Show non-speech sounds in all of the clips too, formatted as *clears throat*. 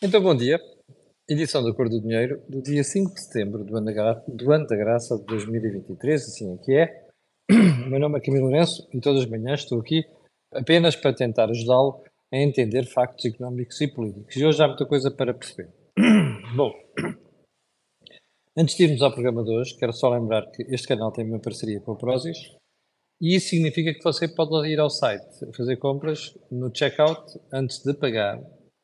Então, bom dia. Edição da Cor do Dinheiro do dia 5 de setembro do ano da, do ano da graça de 2023, assim é que é. O *clears throat* meu nome é Camilo Lourenço e todas as manhãs estou aqui apenas para tentar ajudá-lo a entender factos económicos e políticos. E hoje há muita coisa para perceber. *clears throat* Bom, *clears throat* antes de irmos ao programa de hoje, quero só lembrar que este canal tem uma parceria com a Prozis e isso significa que você pode ir ao site fazer compras no checkout antes de pagar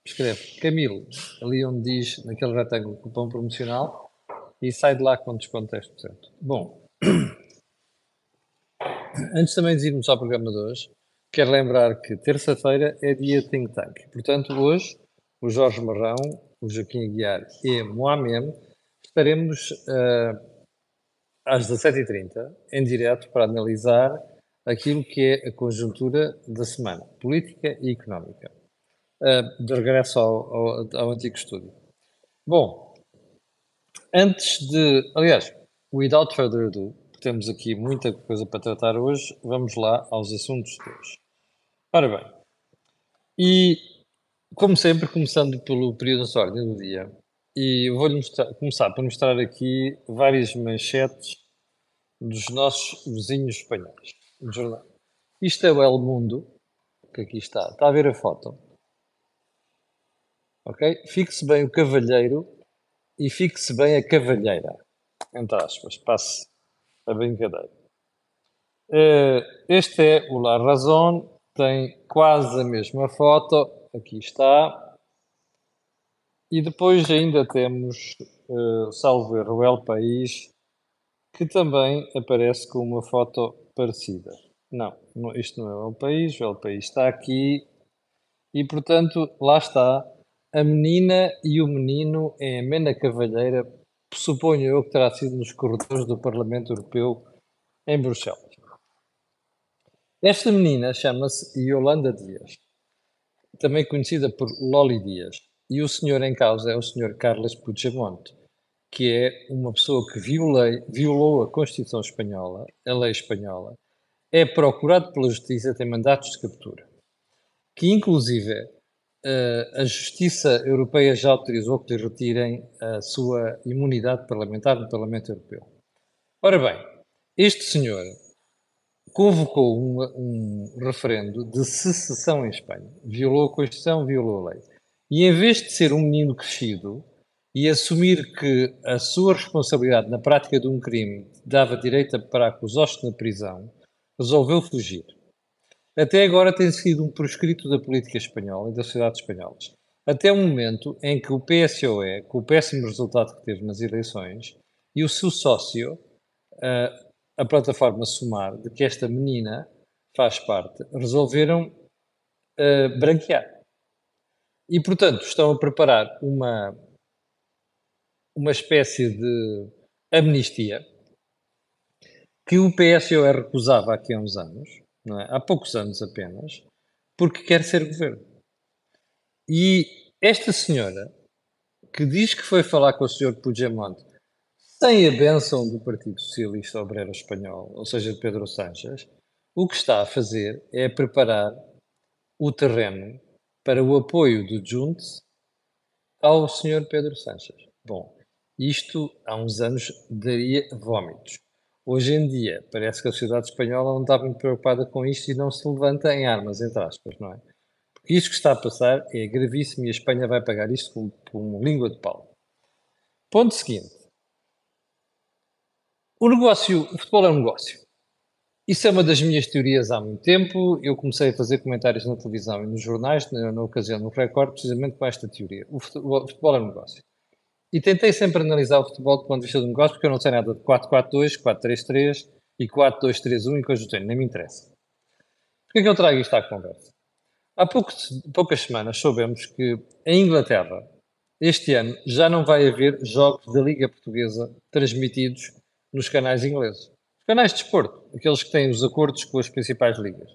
escreve Camilo, ali onde diz, naquele retângulo, cupom promocional, e sai de lá com desconto 10%. Bom, *clears throat* antes também de irmos ao programa de hoje, quero lembrar que terça-feira é dia Think Tank. Portanto, hoje, o Jorge Marrão, o Joaquim Aguiar e Moamem estaremos uh, às 17h30 em direto para analisar aquilo que é a conjuntura da semana, política e económica de regresso ao, ao, ao antigo estúdio. Bom, antes de. Aliás, without further ado, temos aqui muita coisa para tratar hoje, vamos lá aos assuntos de hoje. Ora bem, e como sempre, começando pelo período de ordem do dia, e vou-lhe começar por mostrar aqui várias manchetes dos nossos vizinhos espanhóis. Isto é o El Mundo, que aqui está. Está a ver a foto? Ok? Fixe bem o cavalheiro e fixe bem a cavalheira. Entre aspas, passe a brincadeira. Uh, este é o La Razón, tem quase a mesma foto, aqui está. E depois ainda temos, uh, salvo erro, El País, que também aparece com uma foto parecida. Não, isto não é o El País, o El País está aqui. E, portanto, lá está a menina e o menino em amena cavalheira, suponho eu que terá sido nos corredores do Parlamento Europeu em Bruxelas. Esta menina chama-se Yolanda Dias, também conhecida por Loli Dias, e o senhor em causa é o senhor Carlos Puigdemont, que é uma pessoa que violei, violou a Constituição Espanhola, a lei espanhola, é procurado pela Justiça, tem mandatos de captura, que inclusive a Justiça Europeia já autorizou que lhe retirem a sua imunidade parlamentar no Parlamento Europeu. Ora bem, este senhor convocou um, um referendo de secessão em Espanha, violou a Constituição, violou a lei. E em vez de ser um menino crescido e assumir que a sua responsabilidade na prática de um crime dava direito a parar com os ossos na prisão, resolveu fugir até agora tem sido um proscrito da política espanhola e das sociedades espanholas. Até o momento em que o PSOE, com o péssimo resultado que teve nas eleições, e o seu sócio, uh, a plataforma Sumar, de que esta menina faz parte, resolveram uh, branquear. E, portanto, estão a preparar uma, uma espécie de amnistia que o PSOE recusava há uns anos, é? há poucos anos apenas, porque quer ser governo. E esta senhora, que diz que foi falar com o senhor Puigdemont sem a benção do Partido Socialista Obreiro Espanhol, ou seja, de Pedro Sánchez, o que está a fazer é preparar o terreno para o apoio do Junts ao senhor Pedro Sánchez. Bom, isto há uns anos daria vômitos. Hoje em dia, parece que a sociedade espanhola não está muito preocupada com isto e não se levanta em armas, entre aspas, não é? Porque isto que está a passar é gravíssimo e a Espanha vai pagar isto com, com língua de pau. Ponto seguinte. O negócio, o futebol é um negócio. Isso é uma das minhas teorias há muito tempo. Eu comecei a fazer comentários na televisão e nos jornais, na, na ocasião do Record, precisamente com esta teoria. O futebol, o futebol é um negócio. E tentei sempre analisar o futebol do ponto de vista do negócio, porque eu não sei nada de 4-4-2, 4-3-3 e 4-2-3-1 em conjunto, nem me interessa. Por que eu trago isto à conversa? Há poucos, poucas semanas soubemos que em Inglaterra, este ano, já não vai haver jogos da Liga Portuguesa transmitidos nos canais ingleses. Canais de desporto, aqueles que têm os acordos com as principais ligas.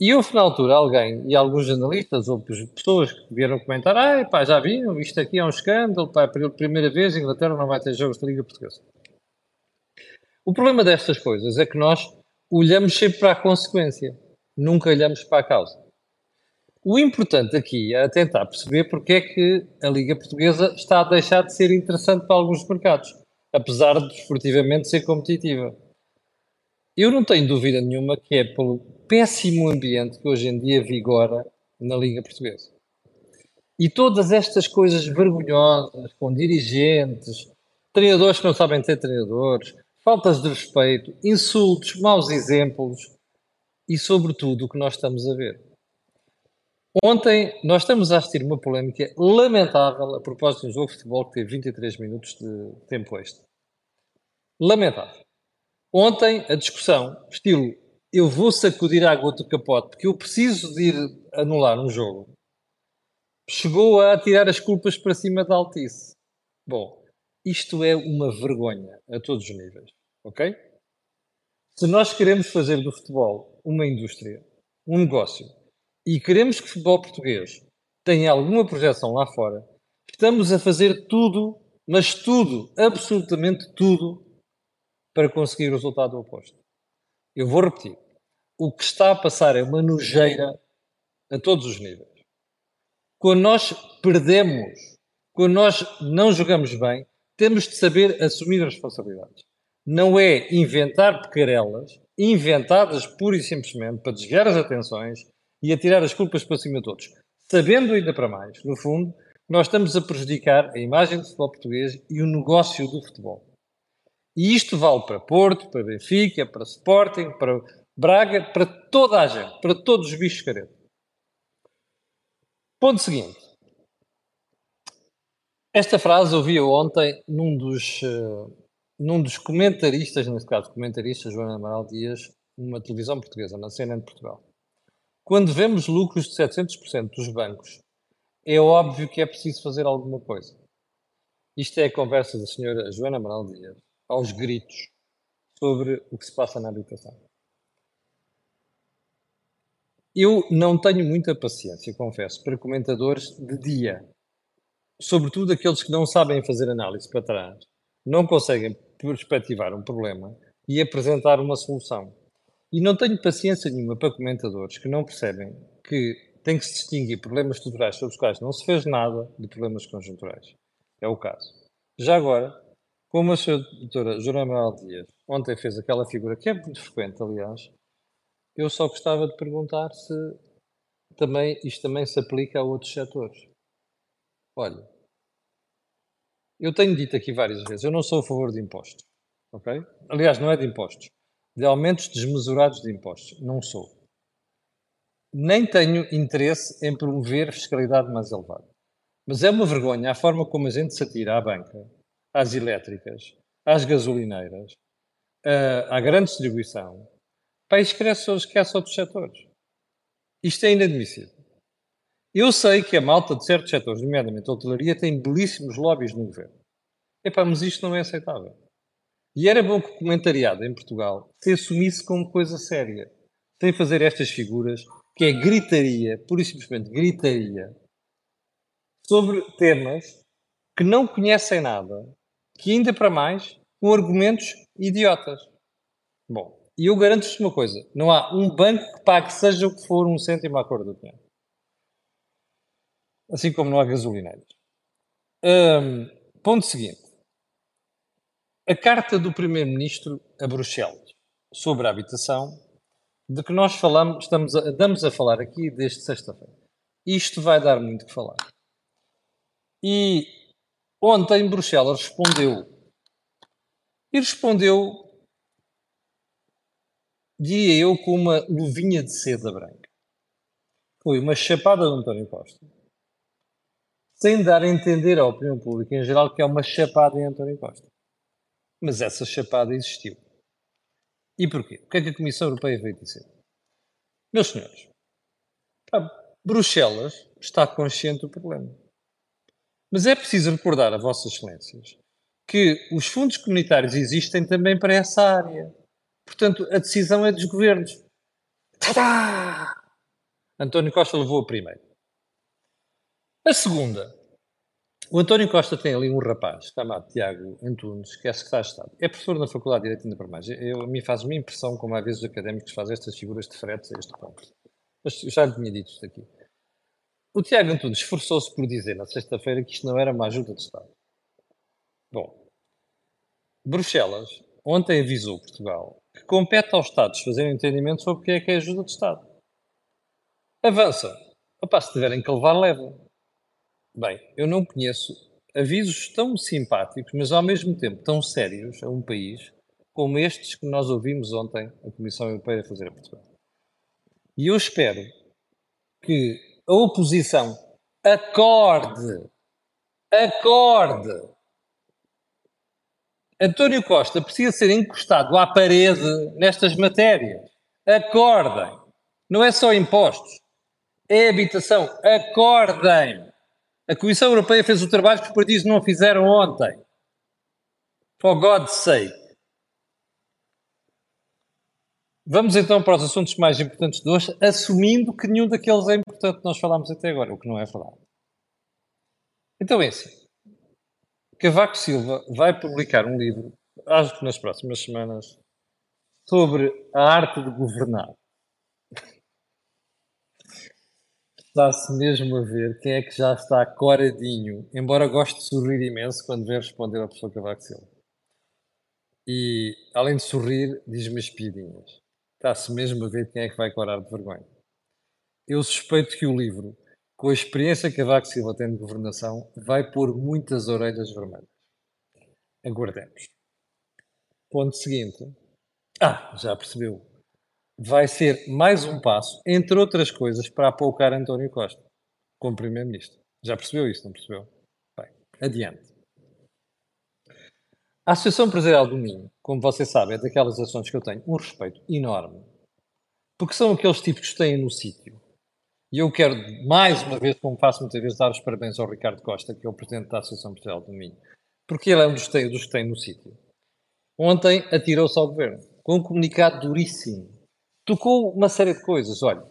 E houve na altura alguém, e alguns jornalistas ou pessoas que vieram comentar: ah, pá, já viram, isto aqui é um escândalo, pá, pela primeira vez a Inglaterra não vai ter jogos da Liga Portuguesa. O problema destas coisas é que nós olhamos sempre para a consequência, nunca olhamos para a causa. O importante aqui é tentar perceber porque é que a Liga Portuguesa está a deixar de ser interessante para alguns mercados, apesar de esportivamente ser competitiva. Eu não tenho dúvida nenhuma que é pelo péssimo ambiente que hoje em dia vigora na Liga Portuguesa. E todas estas coisas vergonhosas, com dirigentes, treinadores que não sabem ter treinadores, faltas de respeito, insultos, maus exemplos e, sobretudo, o que nós estamos a ver. Ontem nós estamos a assistir uma polémica lamentável a propósito de um jogo de futebol que teve 23 minutos de tempo extra. Lamentável. Ontem a discussão, estilo, eu vou sacudir a água do capote porque eu preciso de ir anular um jogo, chegou a tirar as culpas para cima da Altice. Bom, isto é uma vergonha a todos os níveis, ok? Se nós queremos fazer do futebol uma indústria, um negócio, e queremos que o futebol português tenha alguma projeção lá fora, estamos a fazer tudo, mas tudo, absolutamente tudo, para conseguir o resultado oposto. Eu vou repetir. O que está a passar é uma nojeira a todos os níveis. Quando nós perdemos, quando nós não jogamos bem, temos de saber assumir as responsabilidades. Não é inventar pecarelas, inventadas pura e simplesmente para desviar as atenções e atirar as culpas para cima de todos. Sabendo ainda para mais, no fundo, nós estamos a prejudicar a imagem do futebol português e o negócio do futebol. E isto vale para Porto, para Benfica, para Sporting, para Braga, para toda a gente, para todos os bichos caretos. Ponto seguinte. Esta frase ouvi ontem num dos, uh, num dos comentaristas, neste caso comentarista, João Amaral Dias, numa televisão portuguesa, na CNN de Portugal. Quando vemos lucros de 700% dos bancos, é óbvio que é preciso fazer alguma coisa. Isto é a conversa da senhora Joana Amaral Dias, aos gritos, sobre o que se passa na habitação. Eu não tenho muita paciência, confesso, para comentadores de dia. Sobretudo aqueles que não sabem fazer análise para trás, não conseguem perspectivar um problema e apresentar uma solução. E não tenho paciência nenhuma para comentadores que não percebem que tem que se distinguir problemas estruturais sobre os quais não se fez nada de problemas conjunturais. É o caso. Já agora, como a senhora doutora Manuel Dias ontem fez aquela figura, que é muito frequente, aliás, eu só gostava de perguntar se também, isto também se aplica a outros setores. Olha, eu tenho dito aqui várias vezes, eu não sou a favor de impostos, ok? Aliás, não é de impostos, de aumentos desmesurados de impostos, não sou. Nem tenho interesse em promover fiscalidade mais elevada. Mas é uma vergonha a forma como a gente se atira à banca, às elétricas, às gasolineiras, à grande distribuição, para esquece, esquece outros setores. Isto é inadmissível. Eu sei que a malta de certos setores, nomeadamente a hotelaria, tem belíssimos lobbies no governo. Epá, mas isto não é aceitável. E era bom que o comentariado em Portugal se assumisse como coisa séria, sem fazer estas figuras, que é gritaria, pura e simplesmente gritaria, sobre temas que não conhecem nada, que ainda para mais, com argumentos idiotas. Bom, e eu garanto-vos uma coisa: não há um banco que pague, seja o que for, um cêntimo à cor do dinheiro. Assim como não há gasolineiras. Um, ponto seguinte. A carta do Primeiro-Ministro a Bruxelas sobre a habitação, de que nós falamos, estamos a, a falar aqui desde sexta-feira. Isto vai dar muito que falar. E ontem Bruxelas respondeu. E respondeu diria eu, com uma luvinha de seda branca. Foi uma chapada de António Costa. Sem dar a entender à opinião pública em geral que é uma chapada em António Costa. Mas essa chapada existiu. E porquê? O que é que a Comissão Europeia veio dizer? Meus senhores, Bruxelas está consciente do problema. Mas é preciso recordar a Vossas Excelências que os fundos comunitários existem também para essa área. Portanto, a decisão é dos governos. Tadá! António Costa levou a primeira. A segunda. O António Costa tem ali um rapaz chamado Tiago Antunes, que é secretário de Estado. É professor na Faculdade de Direito ainda para mais. Eu, a mim faz-me impressão como às vezes os académicos fazem estas figuras de fretes a este ponto. Mas já lhe tinha dito isto aqui. O Tiago Antunes esforçou-se por dizer na sexta-feira que isto não era uma ajuda de Estado. Bom, Bruxelas ontem avisou Portugal que compete aos Estados fazerem um entendimento sobre o que é que é ajuda de Estado. Avança. Opa, se tiverem que levar, leva. Bem, eu não conheço avisos tão simpáticos, mas ao mesmo tempo tão sérios a um país como estes que nós ouvimos ontem a Comissão Europeia fazer a Portugal. E eu espero que a oposição acorde, acorde. António Costa precisa ser encostado à parede nestas matérias. Acordem. Não é só impostos, é habitação. Acordem. A Comissão Europeia fez o trabalho que os partidos não fizeram ontem. For God's sake. Vamos então para os assuntos mais importantes de hoje, assumindo que nenhum daqueles é importante, nós falámos até agora, o que não é verdade. Então é assim. Cavaco Silva vai publicar um livro, acho que nas próximas semanas, sobre a arte de governar. Está-se mesmo a ver quem é que já está coradinho, embora goste de sorrir imenso quando vê responder ao professor Cavaco Silva. E, além de sorrir, diz-me as piadinhas. Está-se mesmo a ver quem é que vai corar de vergonha. Eu suspeito que o livro, com a experiência que a Vaco Silva tem de governação, vai pôr muitas orelhas vermelhas. Aguardemos. Ponto seguinte. Ah, já percebeu. Vai ser mais um passo, entre outras coisas, para apoucar António Costa, como Primeiro-Ministro. Já percebeu isso, não percebeu? Bem, adiante. A Associação Empresarial do Minho, como vocês sabem, é daquelas ações que eu tenho um respeito enorme, porque são aqueles tipos que têm no sítio. E eu quero, mais uma vez, como faço muitas vezes, dar os parabéns ao Ricardo Costa, que é o presidente da Associação Empresarial do Minho, porque ele é um dos, tem, dos que tem no sítio. Ontem atirou-se ao governo, com um comunicado duríssimo. Tocou uma série de coisas. Olha,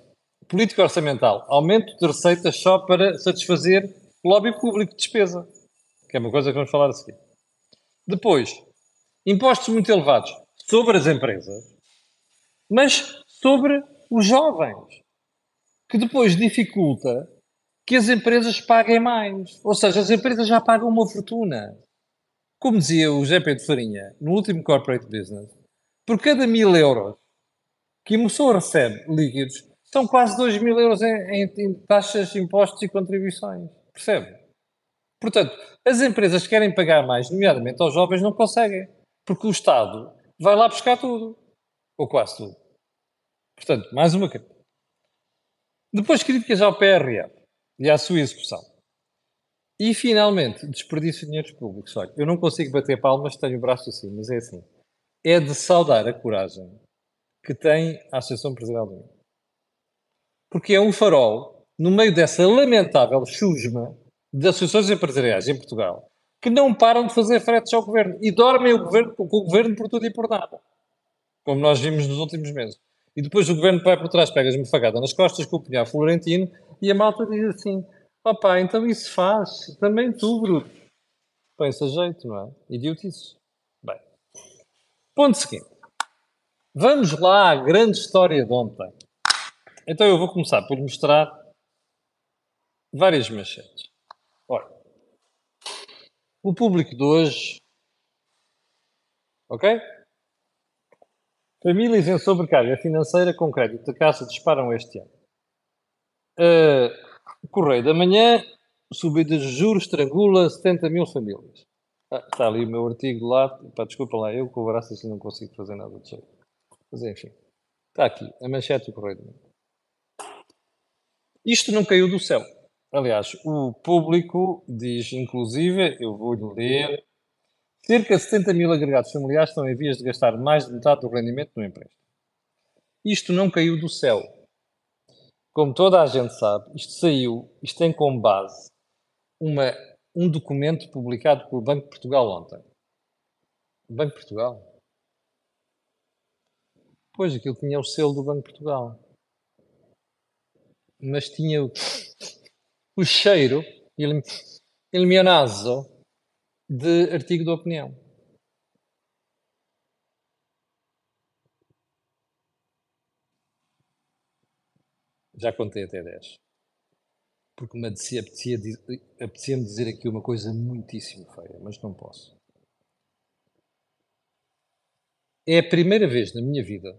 política orçamental, aumento de receitas só para satisfazer o lobby público de despesa, que é uma coisa que vamos falar a seguir. Depois, impostos muito elevados sobre as empresas, mas sobre os jovens, que depois dificulta que as empresas paguem mais. Ou seja, as empresas já pagam uma fortuna. Como dizia o GP de Farinha no último Corporate Business, por cada mil euros que a pessoa recebe líquidos, são quase 2 mil euros em, em, em taxas, impostos e contribuições. Percebe? Portanto, as empresas que querem pagar mais, nomeadamente aos jovens, não conseguem, porque o Estado vai lá buscar tudo, ou quase tudo. Portanto, mais uma crítica. Depois, críticas ao PRR e à sua execução. E, finalmente, desperdício de dinheiros públicos. Olha, eu não consigo bater palmas, tenho o braço assim, mas é assim. É de saudar a coragem que tem a Associação Empresarial do Mundo. Porque é um farol no meio dessa lamentável chusma de associações empresariais em Portugal que não param de fazer fretes ao governo e dormem o governo, com o governo por tudo e por nada, como nós vimos nos últimos meses. E depois o governo vai por trás, pega uma facada nas costas com o punhal florentino e a malta diz assim: opá, então isso faz, também tu, bruto. Põe-se a jeito, não é? Idiotice. Bem, ponto seguinte. Vamos lá à grande história de ontem. Então eu vou começar por mostrar várias manchetes. Ora, o público de hoje. Ok? Famílias em sobrecarga financeira com crédito da Caixa disparam este ano. Uh, Correio da Manhã, subida de juros estrangula 70 mil famílias. Ah, está ali o meu artigo lá. Pá, desculpa lá, eu com o braço assim não consigo fazer nada de jeito. Mas enfim, está aqui, a manchete do Correio da Manhã. Isto não caiu do céu. Aliás, o público diz, inclusive, eu vou-lhe ler, cerca de 70 mil agregados familiares estão em vias de gastar mais de metade do rendimento no empréstimo. Isto não caiu do céu. Como toda a gente sabe, isto saiu, isto tem como base uma, um documento publicado pelo Banco de Portugal ontem. Banco de Portugal? Pois, aquilo tinha o selo do Banco de Portugal. Mas tinha o o cheiro, il, il mio naso, de artigo de opinião. Já contei até 10. porque me apetecia, apetecia, dizer aqui uma coisa muitíssimo feia, mas não posso. É a primeira vez na minha vida.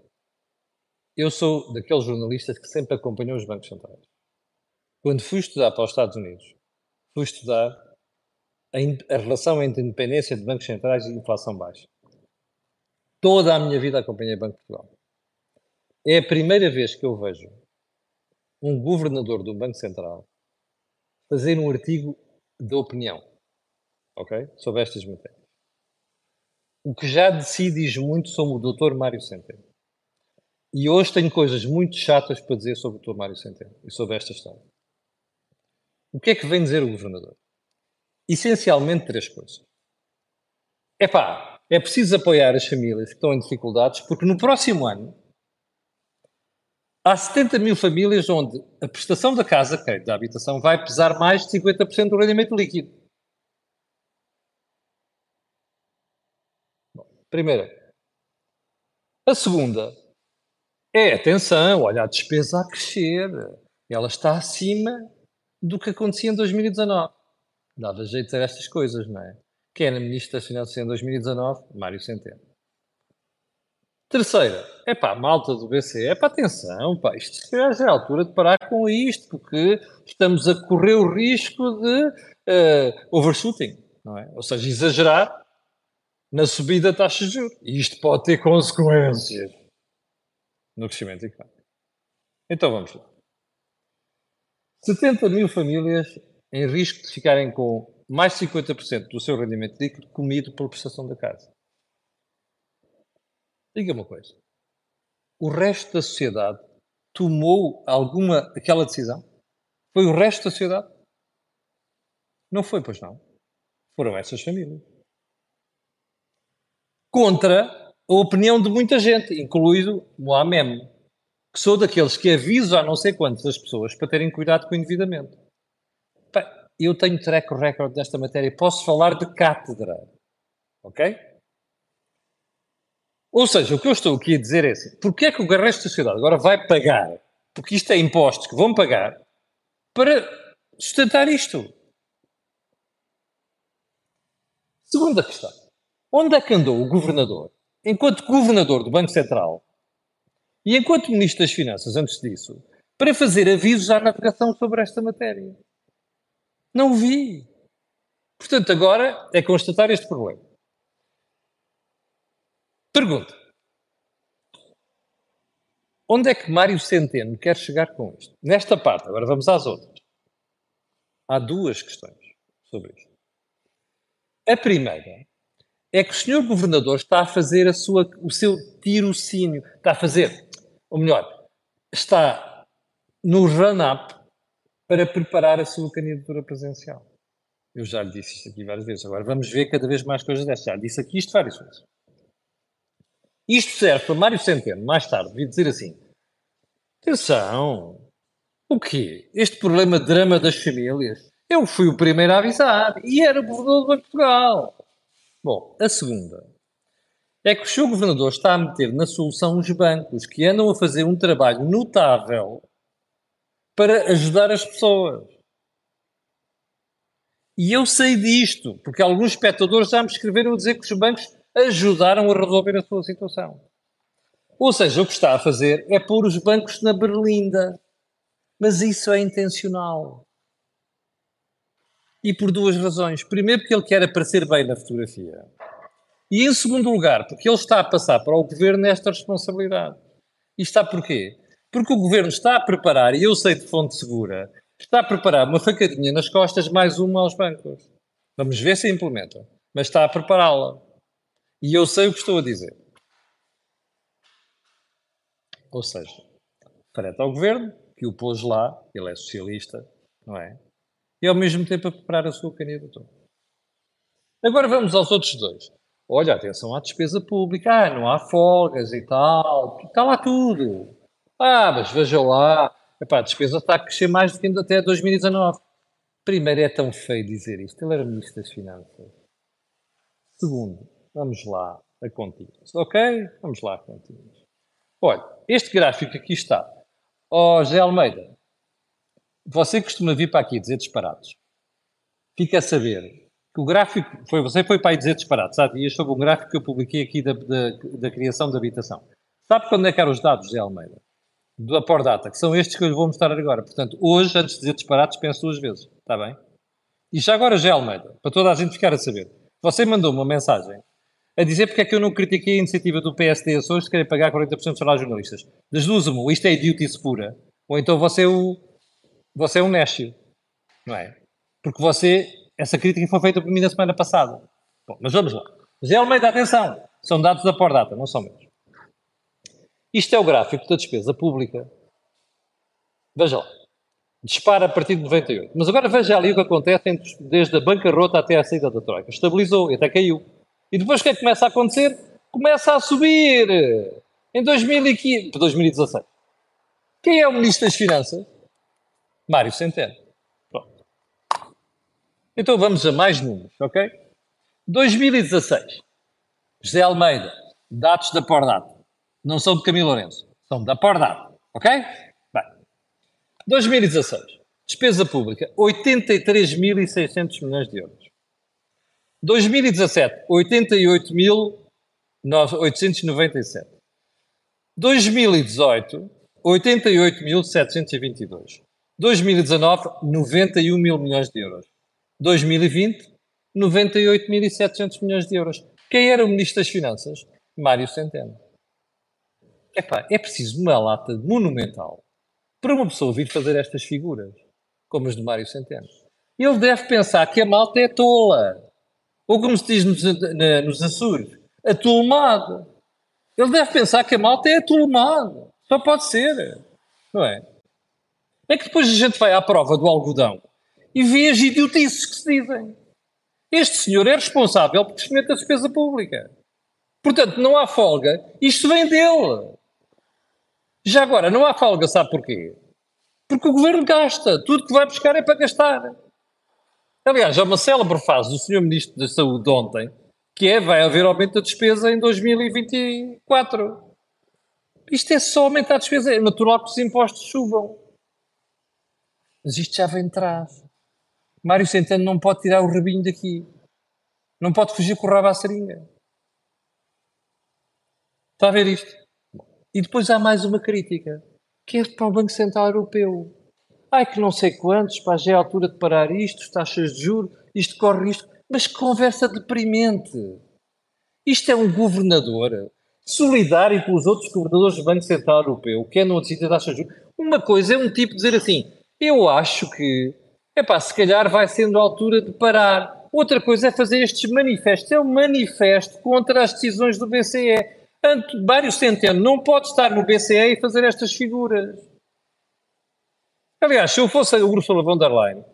Eu sou daqueles jornalistas que sempre acompanhou os bancos centrais. Quando fui estudar para os Estados Unidos, fui estudar a, a relação entre independência de bancos centrais e inflação baixa. Toda a minha vida acompanhei Banco de Portugal. É a primeira vez que eu vejo um governador do Banco Central fazer um artigo de opinião, ok? Sobre estas matérias. O que já de diz muito sobre o Dr. Mário Centeno. E hoje tenho coisas muito chatas para dizer sobre o Dr. Mário Centeno e sobre esta história. O que é que vem dizer o governador? Essencialmente três coisas. Epá, é preciso apoiar as famílias que estão em dificuldades, porque no próximo ano há 70 mil famílias onde a prestação da casa, que é da habitação, vai pesar mais de 50% do rendimento líquido. Bom, primeira. A segunda é, atenção, olha a despesa a crescer. Ela está acima do que acontecia em 2019. Dava jeito a estas coisas, não é? Quem era Ministro das Finanças em 2019? Mário Centeno. Terceira, é pá, malta do BCE, é pá, atenção, pá, isto já é a altura de parar com isto, porque estamos a correr o risco de uh, overshooting, não é? Ou seja, exagerar na subida da taxa de juros. E isto pode ter consequências no crescimento económico. Então vamos lá. 70 mil famílias em risco de ficarem com mais de 50% do seu rendimento líquido comido pela prestação da casa. Diga uma coisa. O resto da sociedade tomou alguma aquela decisão? Foi o resto da sociedade? Não foi, pois não. Foram essas famílias. Contra a opinião de muita gente, incluído o AMEM, que sou daqueles que aviso a não sei quantas pessoas para terem cuidado com o endividamento. Eu tenho track record nesta matéria posso falar de cátedra. Ok? Ou seja, o que eu estou aqui a dizer é assim: porque é que o resto da sociedade agora vai pagar, porque isto é impostos que vão pagar, para sustentar isto? Segunda questão: onde é que andou o governador, enquanto governador do Banco Central e enquanto ministro das Finanças antes disso, para fazer avisos à navegação sobre esta matéria? Não vi. Portanto, agora é constatar este problema. Pergunta. Onde é que Mário Centeno quer chegar com isto? Nesta parte, agora vamos às outras. Há duas questões sobre isto. A primeira é que o senhor governador está a fazer a sua, o seu tirocínio, está a fazer, ou melhor, está no run-up para preparar a sua candidatura presidencial. Eu já lhe disse isto aqui várias vezes. Agora vamos ver cada vez mais coisas destas. Já lhe disse aqui isto várias vezes. Isto serve para Mário Centeno, mais tarde, vir dizer assim: atenção, o quê? Este problema de drama das famílias? Eu fui o primeiro a avisar e era o governador do de Portugal. Bom, a segunda é que o seu governador está a meter na solução os bancos que andam a fazer um trabalho notável para ajudar as pessoas. E eu sei disto, porque alguns espectadores já me escreveram a dizer que os bancos ajudaram a resolver a sua situação. Ou seja, o que está a fazer é pôr os bancos na berlinda. Mas isso é intencional. E por duas razões. Primeiro, porque ele quer aparecer bem na fotografia. E em segundo lugar, porque ele está a passar para o governo esta responsabilidade. E está porquê? Porque o governo está a preparar, e eu sei de fonte segura, está a preparar uma facadinha nas costas, mais uma aos bancos. Vamos ver se implementam. Mas está a prepará-la. E eu sei o que estou a dizer. Ou seja, frente ao governo, que o pôs lá, ele é socialista, não é? E ao mesmo tempo a preparar a sua candidatura. Agora vamos aos outros dois. Olha, atenção à despesa pública. Ah, não há folgas e tal. Está lá tudo. Ah, mas veja lá. Epá, a despesa está a crescer mais do que até 2019. Primeiro, é tão feio dizer isto. Ele era Ministro das Finanças. Segundo, Vamos lá a contínuos. Ok? Vamos lá a contínuos. Olha, este gráfico aqui está. Ó oh, José Almeida, você costuma vir para aqui dizer disparados. Fica a saber o gráfico, foi, você foi para aí dizer disparados, há dias sobre um gráfico que eu publiquei aqui da, da, da criação habitação. Sabe quando é que eram os dados, José Almeida? Da Pordata, que são estes que eu lhe vou mostrar agora. Portanto, hoje, antes de dizer disparados, penso duas vezes. Está bem? E já agora, José Almeida, para toda a gente ficar a saber. Você mandou uma mensagem a dizer porque é que eu não critiquei a iniciativa do PSD Açores de querer pagar 40% dos salários jornalistas. Uma, isto é idiotice pura, ou então você é, o, você é um nécio, não é? Porque você, essa crítica foi feita por mim na semana passada. Bom, mas vamos lá. José Almeida, atenção, são dados da Pordata, não são meus. Isto é o gráfico da despesa pública. Veja lá. Dispara a partir de 98. Mas agora veja ali o que acontece desde a bancarrota até a saída da Troika. Estabilizou e até caiu. E depois o que é que começa a acontecer? Começa a subir. Em 2015, 2016. Quem é o Ministro das Finanças? Mário Centeno. Então vamos a mais números, ok? 2016. José Almeida. Dados da Pordata. Não são de Camilo Lourenço. São da Pordata. Ok? Bem. 2016. Despesa pública. 83.600 milhões de euros. 2017, 88.897. 2018, 88.722. 2019, 91 mil milhões de euros. 2020, 98.700 milhões de euros. Quem era o Ministro das Finanças? Mário Centeno. Epá, é preciso uma lata monumental para uma pessoa vir fazer estas figuras, como as de Mário Centeno. Ele deve pensar que a malta é tola ou como se diz nos, nos Açores, atulmado. Ele deve pensar que a malta é atulmado. Só pode ser. Não é? É que depois a gente vai à prova do algodão e vê as idiotices que se dizem. Este senhor é responsável por crescimento da despesa pública. Portanto, não há folga. Isto vem dele. Já agora, não há folga, sabe porquê? Porque o governo gasta. Tudo que vai buscar é para gastar. Aliás, há uma célebre frase do Sr. Ministro da Saúde de ontem, que é vai haver aumento da despesa em 2024. Isto é só aumentar a despesa. É natural que os impostos subam. Mas isto já vem de trás. Mário Centeno não pode tirar o rabinho daqui. Não pode fugir com o rabo à seringa. Está a ver isto? E depois há mais uma crítica, que é para o Banco Central Europeu. Ai, que não sei quantos, pá, já é a altura de parar isto, taxas de juros, isto corre isto. Mas que conversa deprimente. Isto é um governador solidário com os outros governadores do Banco Central Europeu, que é no decidir taxas de juros. Uma coisa é um tipo dizer assim, eu acho que, é pá, se calhar vai sendo a altura de parar. Outra coisa é fazer estes manifestos. É um manifesto contra as decisões do BCE. Mário Centeno não pode estar no BCE e fazer estas figuras. Aliás, se eu fosse o Ursula von der Leyen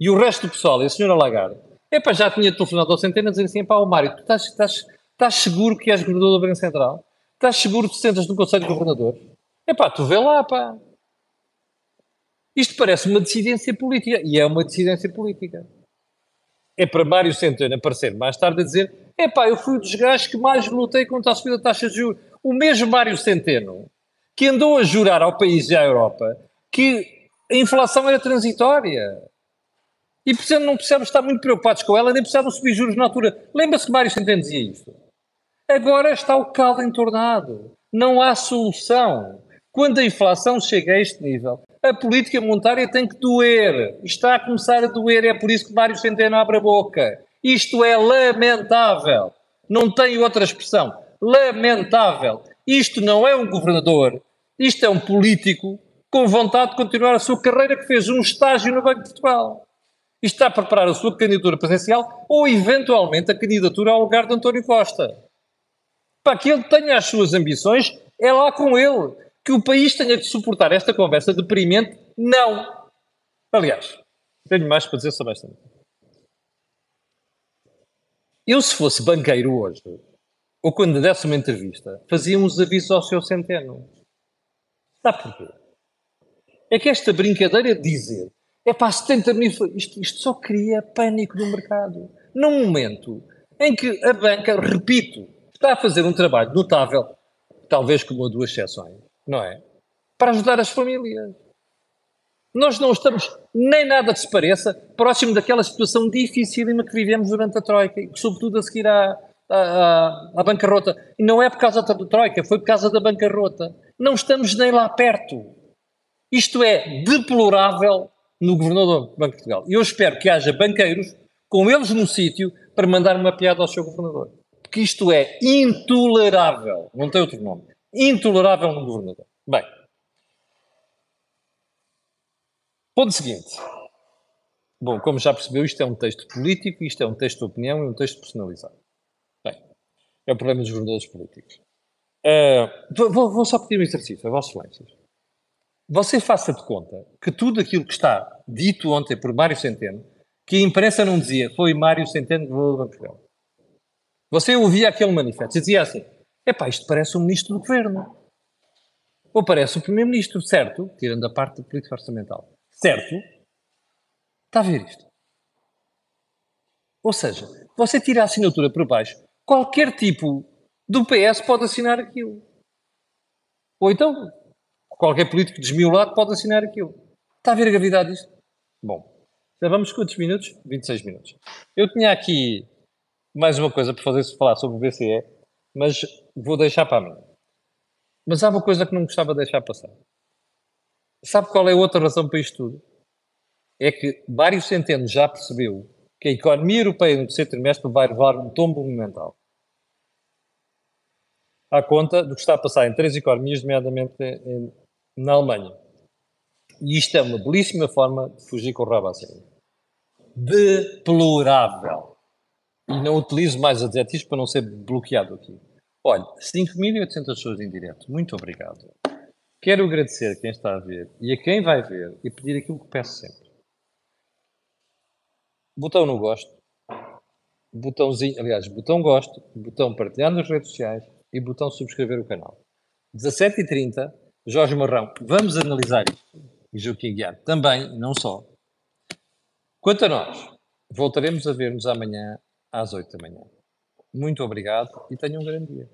e o resto do pessoal e a senhora Lagarde, epá, já tinha telefonado ao Centeno a dizer assim, pá, o Mário, tu estás, estás, estás seguro que és governador do Banco Central? Estás seguro que sentas no Conselho de Governadores? Epá, tu vê lá, pá. Isto parece uma decidência política, e é uma decidência política. É para Mário Centeno aparecer mais tarde a dizer epá, eu fui um dos que mais lutei contra a subida da taxa de juros. O mesmo Mário Centeno, que andou a jurar ao país e à Europa que a inflação era transitória. E portanto não precisamos estar muito preocupados com ela, nem precisavam subir juros na altura. Lembra-se que Mário Centeno dizia isto? Agora está o caldo entornado. Não há solução. Quando a inflação chega a este nível, a política monetária tem que doer. Está a começar a doer, é por isso que Mário Centeno abre a boca. Isto é lamentável. Não tem outra expressão. Lamentável. Isto não é um governador. Isto é um político com vontade de continuar a sua carreira, que fez um estágio no Banco de Portugal. E está a preparar a sua candidatura presidencial ou, eventualmente, a candidatura ao lugar de António Costa. Para que ele tenha as suas ambições, é lá com ele. Que o país tenha de suportar esta conversa deprimente, não. Aliás, tenho mais para dizer sobre esta. Eu, se fosse banqueiro hoje, ou quando desse uma entrevista, fazia uns avisos ao seu centeno. Sabe porquê? é que esta brincadeira de dizer é para 70 mil, isto, isto só cria pânico no mercado. Num momento em que a banca, repito, está a fazer um trabalho notável, talvez com uma ou duas exceções, não é? Para ajudar as famílias. Nós não estamos nem nada que se pareça próximo daquela situação dificílima que vivemos durante a Troika, sobretudo a seguir à, à, à bancarrota. E não é por causa da Troika, foi por causa da bancarrota. Não estamos nem lá perto. Isto é deplorável no governador do Banco de Portugal. E eu espero que haja banqueiros com eles no sítio para mandar uma piada ao seu governador. Porque isto é intolerável. Não tem outro nome. Intolerável no governador. Bem. Ponto seguinte. Bom, como já percebeu, isto é um texto político, isto é um texto de opinião e um texto personalizado. Bem, é o problema dos governadores políticos. Uh, vou, vou, só pedir um exercício, a Vossas Excelências. Você faça de conta que tudo aquilo que está dito ontem por Mário Centeno, que a imprensa não dizia, foi Mário Centeno que do Banco. Você ouvia aquele manifesto e dizia assim, epá, isto parece um ministro do governo. Ou parece o primeiro-ministro, certo? Tirando a parte da política orçamental. Certo? Está a ver isto? Ou seja, você tira a assinatura por baixo, qualquer tipo do PS pode assinar aquilo. Ou então, qualquer político desmiolado pode assinar aquilo. Está a ver a gravidade disto? Bom, já vamos quantos minutos? 26 minutos. Eu tinha aqui mais uma coisa para fazer falar sobre o BCE, mas vou deixar para mim. Mas há uma coisa que não gostava de deixar passar. Sabe qual é a outra razão para isto tudo? É que vários centenos já percebeu que a economia europeia no terceiro trimestre vai levar um tombo monumental. À conta do que está a passar em três economias, nomeadamente na Alemanha. E isto é uma belíssima forma de fugir com o rabo assim. Deplorável. E não utilizo mais adjetivos para não ser bloqueado aqui. Olha, 5.800 pessoas em direto. Muito obrigado. Quero agradecer a quem está a ver e a quem vai ver e pedir aquilo que peço sempre. Botão no gosto, botãozinho, aliás, botão gosto, botão partilhar nas redes sociais e botão subscrever o canal. 17h30, Jorge Marrão, vamos analisar isto. E Joaquim Guiar também, não só. Quanto a nós, voltaremos a ver-nos amanhã às 8 da manhã. Muito obrigado e tenham um grande dia.